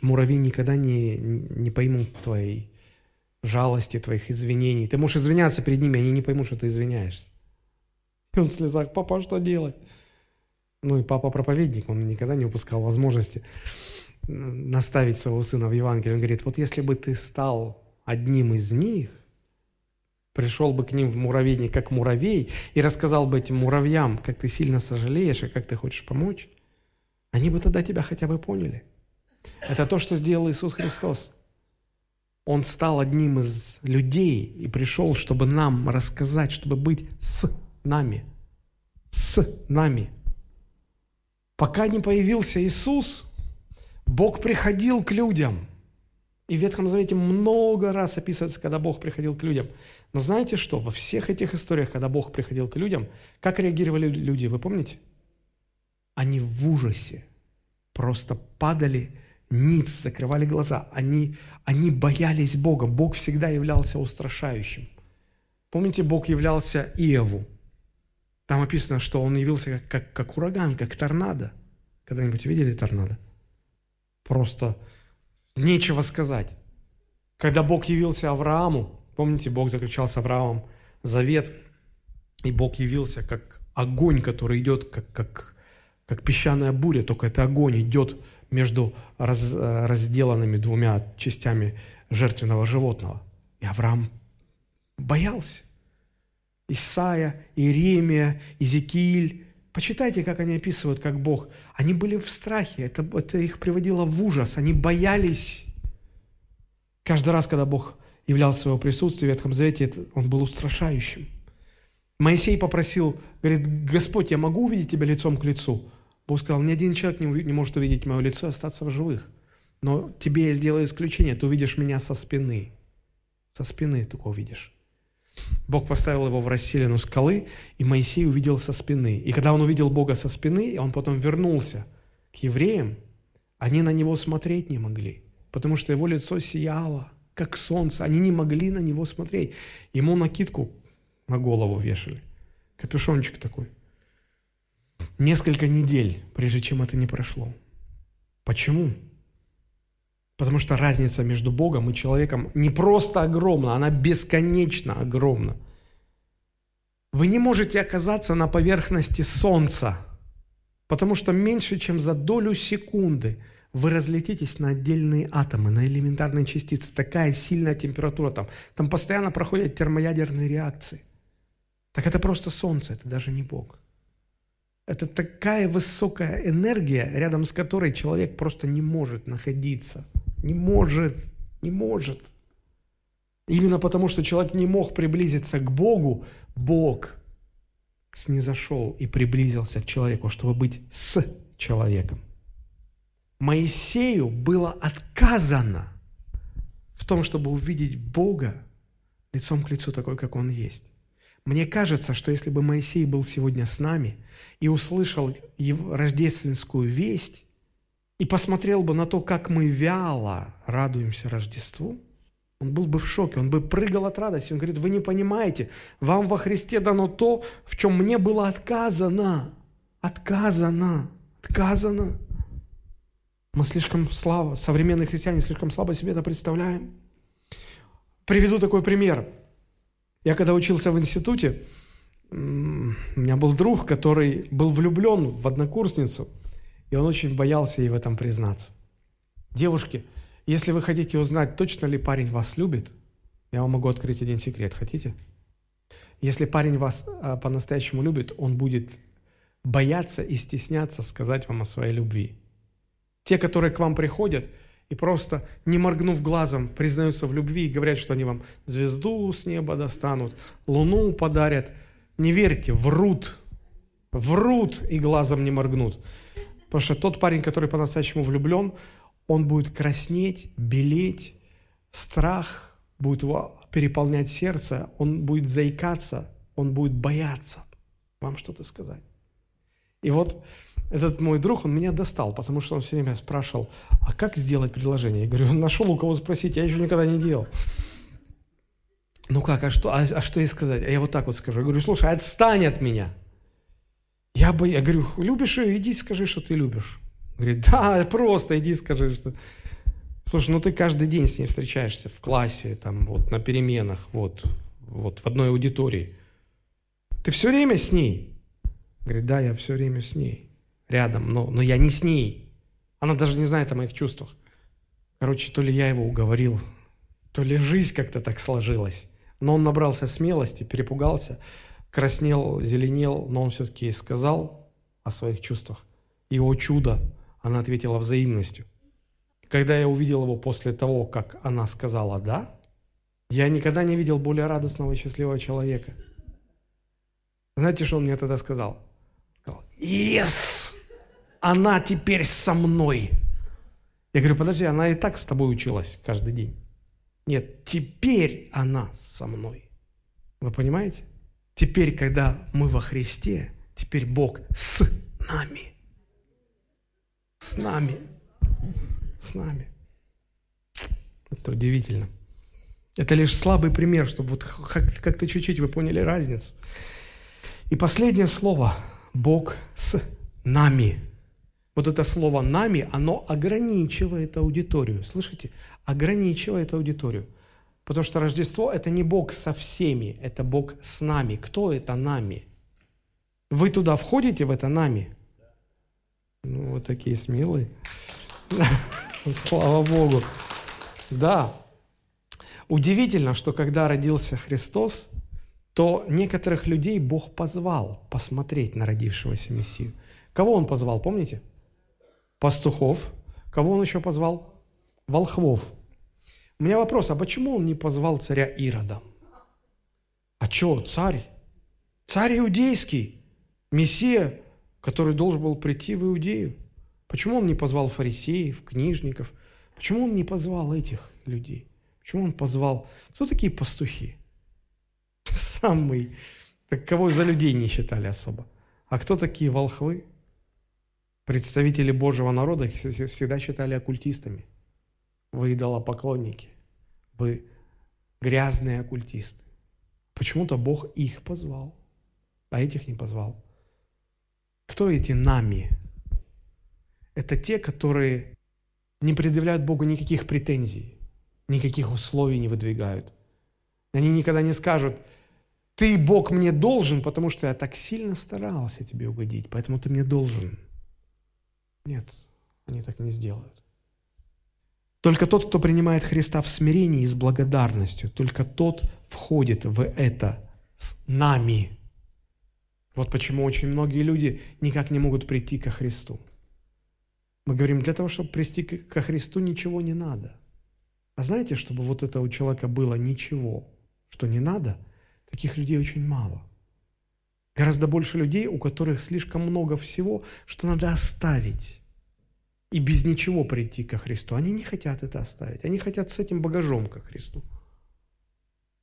Муравьи никогда не, не поймут твоей жалости, твоих извинений. Ты можешь извиняться перед ними, они не поймут, что ты извиняешься. И он в слезах, папа, что делать? Ну и папа проповедник, он никогда не упускал возможности наставить своего сына в Евангелие. Он говорит, вот если бы ты стал одним из них, пришел бы к ним в муравейник как муравей и рассказал бы этим муравьям, как ты сильно сожалеешь и как ты хочешь помочь, они бы тогда тебя хотя бы поняли – это то, что сделал Иисус Христос. Он стал одним из людей и пришел, чтобы нам рассказать, чтобы быть с нами. С нами. Пока не появился Иисус, Бог приходил к людям. И в Ветхом Завете много раз описывается, когда Бог приходил к людям. Но знаете что? Во всех этих историях, когда Бог приходил к людям, как реагировали люди, вы помните? Они в ужасе просто падали ниц, закрывали глаза. Они, они боялись Бога. Бог всегда являлся устрашающим. Помните, Бог являлся Иову. Там описано, что он явился как, как, как ураган, как торнадо. Когда-нибудь видели торнадо? Просто нечего сказать. Когда Бог явился Аврааму, помните, Бог заключал с Авраамом завет, и Бог явился как огонь, который идет как, как, как песчаная буря, только это огонь идет между раз, разделанными двумя частями жертвенного животного. И Авраам боялся. Исаия, Иеремия, Иезекииль. Почитайте, как они описывают, как Бог. Они были в страхе, это, это их приводило в ужас, они боялись. Каждый раз, когда Бог являл своего присутствия в Ветхом Завете, он был устрашающим. Моисей попросил, говорит, Господь, я могу увидеть тебя лицом к лицу? Бог сказал, ни один человек не, не может увидеть мое лицо и остаться в живых. Но тебе я сделаю исключение, ты увидишь меня со спины. Со спины только увидишь. Бог поставил его в расселину скалы, и Моисей увидел со спины. И когда он увидел Бога со спины, он потом вернулся к евреям, они на него смотреть не могли, потому что его лицо сияло, как солнце. Они не могли на него смотреть. Ему накидку на голову вешали, капюшончик такой. Несколько недель, прежде чем это не прошло. Почему? Потому что разница между Богом и человеком не просто огромна, она бесконечно огромна. Вы не можете оказаться на поверхности Солнца, потому что меньше, чем за долю секунды вы разлетитесь на отдельные атомы, на элементарные частицы. Такая сильная температура там. Там постоянно проходят термоядерные реакции. Так это просто Солнце, это даже не Бог. Это такая высокая энергия, рядом с которой человек просто не может находиться – не может, не может. Именно потому, что человек не мог приблизиться к Богу, Бог снизошел и приблизился к человеку, чтобы быть с человеком. Моисею было отказано в том, чтобы увидеть Бога лицом к лицу такой, как Он есть. Мне кажется, что если бы Моисей был сегодня с нами и услышал рождественскую весть, и посмотрел бы на то, как мы вяло радуемся Рождеству, он был бы в шоке, он бы прыгал от радости. Он говорит, вы не понимаете, вам во Христе дано то, в чем мне было отказано. Отказано. Отказано. Мы слишком слабо, современные христиане слишком слабо себе это представляем. Приведу такой пример. Я когда учился в институте, у меня был друг, который был влюблен в однокурсницу – и он очень боялся ей в этом признаться. Девушки, если вы хотите узнать, точно ли парень вас любит, я вам могу открыть один секрет. Хотите? Если парень вас а, по-настоящему любит, он будет бояться и стесняться сказать вам о своей любви. Те, которые к вам приходят и просто, не моргнув глазом, признаются в любви и говорят, что они вам звезду с неба достанут, луну подарят, не верьте, врут, врут и глазом не моргнут. Потому что тот парень, который по-настоящему влюблен, он будет краснеть, белеть, страх будет его переполнять сердце, он будет заикаться, он будет бояться вам что-то сказать. И вот этот мой друг, он меня достал, потому что он все время спрашивал, а как сделать предложение? Я говорю, нашел у кого спросить, я еще никогда не делал. Ну как, а что, а, а что ей сказать? А я вот так вот скажу. Я говорю, слушай, отстань от меня. Я, бы, я говорю, любишь ее, иди скажи, что ты любишь. Говорит, да, просто иди скажи, что... Слушай, ну ты каждый день с ней встречаешься в классе, там, вот, на переменах, вот, вот, в одной аудитории. Ты все время с ней? Говорит, да, я все время с ней, рядом, но, но я не с ней. Она даже не знает о моих чувствах. Короче, то ли я его уговорил, то ли жизнь как-то так сложилась. Но он набрался смелости, перепугался краснел, зеленел, но он все-таки сказал о своих чувствах. И, о чудо, она ответила взаимностью. Когда я увидел его после того, как она сказала «да», я никогда не видел более радостного и счастливого человека. Знаете, что он мне тогда сказал? Сказал, «Yes! Она теперь со мной!» Я говорю, подожди, она и так с тобой училась каждый день. Нет, теперь она со мной. Вы понимаете? Теперь, когда мы во Христе, теперь Бог с нами. С нами. С нами. Это удивительно. Это лишь слабый пример, чтобы вот как-то чуть-чуть вы поняли разницу. И последнее слово. Бог с нами. Вот это слово «нами», оно ограничивает аудиторию. Слышите? Ограничивает аудиторию. Потому что Рождество – это не Бог со всеми, это Бог с нами. Кто это нами? Вы туда входите, в это нами? Ну, вот такие смелые. *laughs* Слава Богу. Да. Удивительно, что когда родился Христос, то некоторых людей Бог позвал посмотреть на родившегося Мессию. Кого Он позвал, помните? Пастухов. Кого Он еще позвал? Волхвов. У меня вопрос, а почему Он не позвал царя Ирода? А что, царь? Царь иудейский, Мессия, который должен был прийти в Иудею. Почему он не позвал фарисеев, книжников? Почему он не позвал этих людей? Почему он позвал? Кто такие пастухи? *laughs* Самый. Так кого за людей не считали особо. А кто такие волхвы? Представители Божьего народа всегда считали оккультистами. Вы идолопоклонники. Вы грязные оккультисты. Почему-то Бог их позвал, а этих не позвал. Кто эти нами? Это те, которые не предъявляют Богу никаких претензий, никаких условий не выдвигают. Они никогда не скажут, ты, Бог, мне должен, потому что я так сильно старался тебе угодить, поэтому ты мне должен. Нет, они так не сделают. Только тот, кто принимает Христа в смирении и с благодарностью, только тот входит в это с нами. Вот почему очень многие люди никак не могут прийти ко Христу. Мы говорим, для того, чтобы прийти ко Христу, ничего не надо. А знаете, чтобы вот это у человека было ничего, что не надо, таких людей очень мало. Гораздо больше людей, у которых слишком много всего, что надо оставить. И без ничего прийти ко Христу. Они не хотят это оставить. Они хотят с этим багажом ко Христу.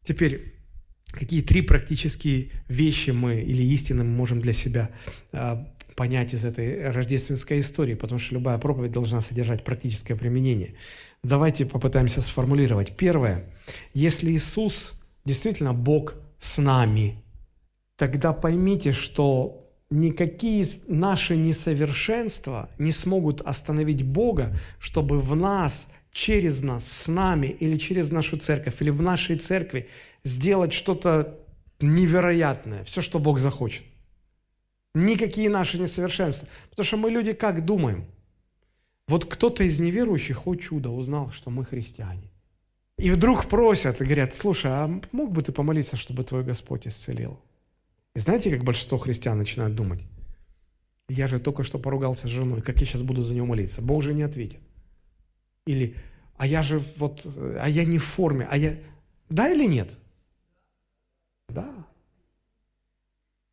Теперь, какие три практические вещи мы или истины мы можем для себя а, понять из этой рождественской истории, потому что любая проповедь должна содержать практическое применение. Давайте попытаемся сформулировать. Первое. Если Иисус действительно Бог с нами, тогда поймите, что никакие наши несовершенства не смогут остановить Бога, чтобы в нас, через нас, с нами или через нашу церковь, или в нашей церкви сделать что-то невероятное, все, что Бог захочет. Никакие наши несовершенства. Потому что мы люди как думаем? Вот кто-то из неверующих, о чудо, узнал, что мы христиане. И вдруг просят и говорят, слушай, а мог бы ты помолиться, чтобы твой Господь исцелил? И знаете, как большинство христиан начинают думать? Я же только что поругался с женой, как я сейчас буду за нее молиться? Бог же не ответит. Или, а я же вот, а я не в форме, а я... Да или нет? Да.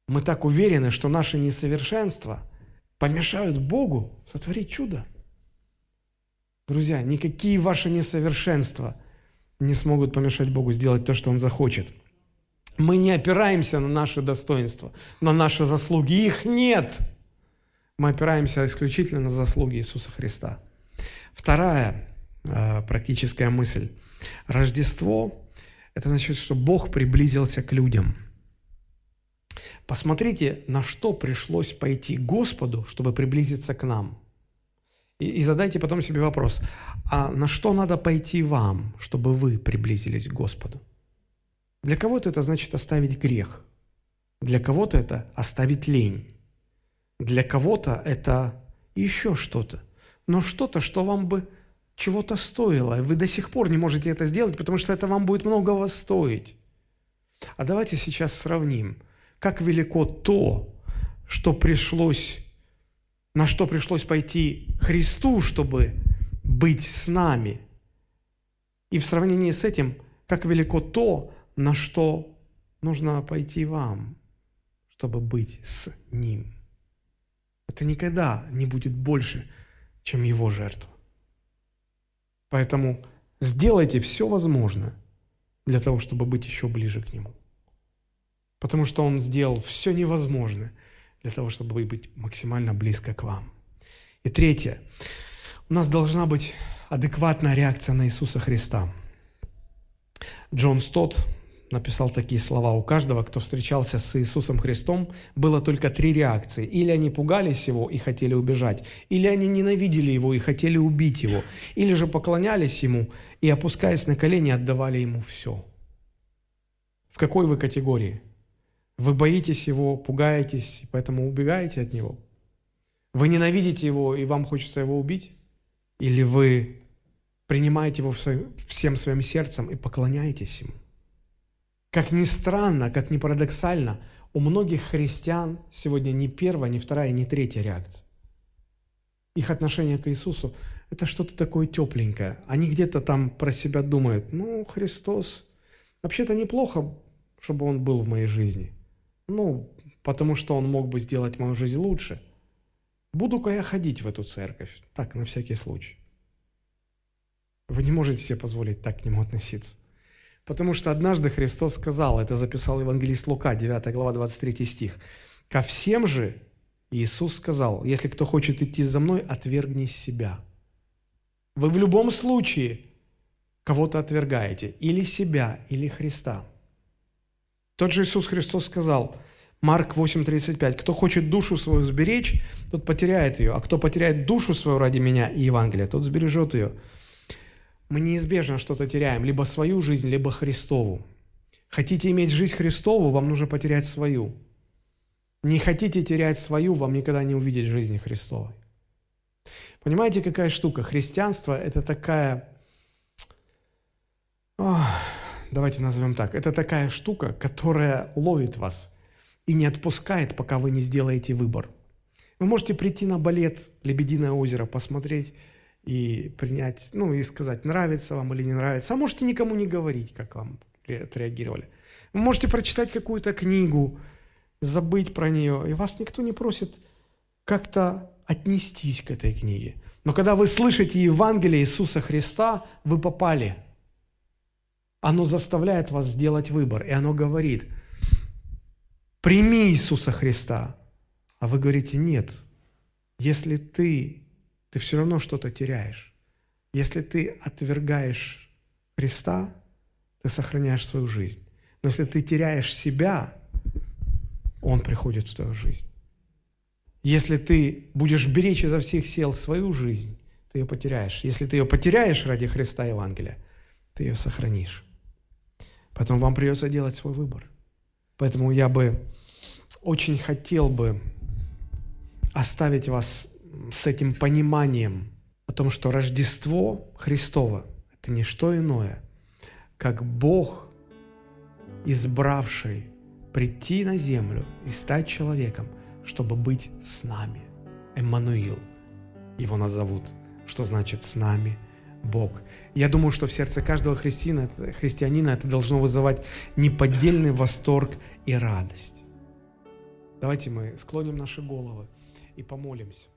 Мы так уверены, что наши несовершенства помешают Богу сотворить чудо. Друзья, никакие ваши несовершенства не смогут помешать Богу сделать то, что Он захочет. Мы не опираемся на наши достоинства, на наши заслуги. Их нет. Мы опираемся исключительно на заслуги Иисуса Христа. Вторая э, практическая мысль. Рождество – это значит, что Бог приблизился к людям. Посмотрите, на что пришлось пойти Господу, чтобы приблизиться к нам. И, и задайте потом себе вопрос, а на что надо пойти вам, чтобы вы приблизились к Господу? Для кого-то это значит оставить грех. Для кого-то это оставить лень. Для кого-то это еще что-то. Но что-то, что вам бы чего-то стоило. Вы до сих пор не можете это сделать, потому что это вам будет многого стоить. А давайте сейчас сравним, как велико то, что пришлось, на что пришлось пойти Христу, чтобы быть с нами. И в сравнении с этим, как велико то, на что нужно пойти вам, чтобы быть с Ним. Это никогда не будет больше, чем Его жертва. Поэтому сделайте все возможное для того, чтобы быть еще ближе к Нему. Потому что Он сделал все невозможное для того, чтобы быть максимально близко к вам. И третье. У нас должна быть адекватная реакция на Иисуса Христа. Джон Стот написал такие слова. У каждого, кто встречался с Иисусом Христом, было только три реакции. Или они пугались Его и хотели убежать, или они ненавидели Его и хотели убить Его, или же поклонялись Ему и, опускаясь на колени, отдавали Ему все. В какой вы категории? Вы боитесь Его, пугаетесь, поэтому убегаете от Него? Вы ненавидите Его, и вам хочется Его убить? Или вы принимаете Его всем своим сердцем и поклоняетесь Ему? Как ни странно, как ни парадоксально, у многих христиан сегодня ни первая, ни вторая, ни третья реакция. Их отношение к Иисусу – это что-то такое тепленькое. Они где-то там про себя думают, ну, Христос, вообще-то неплохо, чтобы Он был в моей жизни. Ну, потому что Он мог бы сделать мою жизнь лучше. Буду-ка я ходить в эту церковь, так, на всякий случай. Вы не можете себе позволить так к Нему относиться. Потому что однажды Христос сказал, это записал евангелист Лука, 9 глава, 23 стих, «Ко всем же Иисус сказал, если кто хочет идти за мной, отвергни себя». Вы в любом случае кого-то отвергаете, или себя, или Христа. Тот же Иисус Христос сказал, Марк 8:35, «Кто хочет душу свою сберечь, тот потеряет ее, а кто потеряет душу свою ради меня и Евангелия, тот сбережет ее» мы неизбежно что-то теряем, либо свою жизнь, либо Христову. Хотите иметь жизнь Христову, вам нужно потерять свою. Не хотите терять свою, вам никогда не увидеть жизни Христовой. Понимаете, какая штука? Христианство – это такая, Ох, давайте назовем так, это такая штука, которая ловит вас и не отпускает, пока вы не сделаете выбор. Вы можете прийти на балет «Лебединое озеро» посмотреть, и принять, ну, и сказать, нравится вам или не нравится. А можете никому не говорить, как вам отреагировали. Вы можете прочитать какую-то книгу, забыть про нее, и вас никто не просит как-то отнестись к этой книге. Но когда вы слышите Евангелие Иисуса Христа, вы попали. Оно заставляет вас сделать выбор, и оно говорит, прими Иисуса Христа. А вы говорите, нет, если ты ты все равно что-то теряешь. Если ты отвергаешь Христа, ты сохраняешь свою жизнь. Но если ты теряешь себя, Он приходит в твою жизнь. Если ты будешь беречь изо всех сил свою жизнь, ты ее потеряешь. Если ты ее потеряешь ради Христа Евангелия, ты ее сохранишь. Поэтому вам придется делать свой выбор. Поэтому я бы очень хотел бы оставить вас с этим пониманием о том, что Рождество Христово – это не что иное, как Бог, избравший прийти на землю и стать человеком, чтобы быть с нами. Эммануил его назовут, что значит «с нами Бог». Я думаю, что в сердце каждого христианина, христианина это должно вызывать неподдельный восторг и радость. Давайте мы склоним наши головы и помолимся.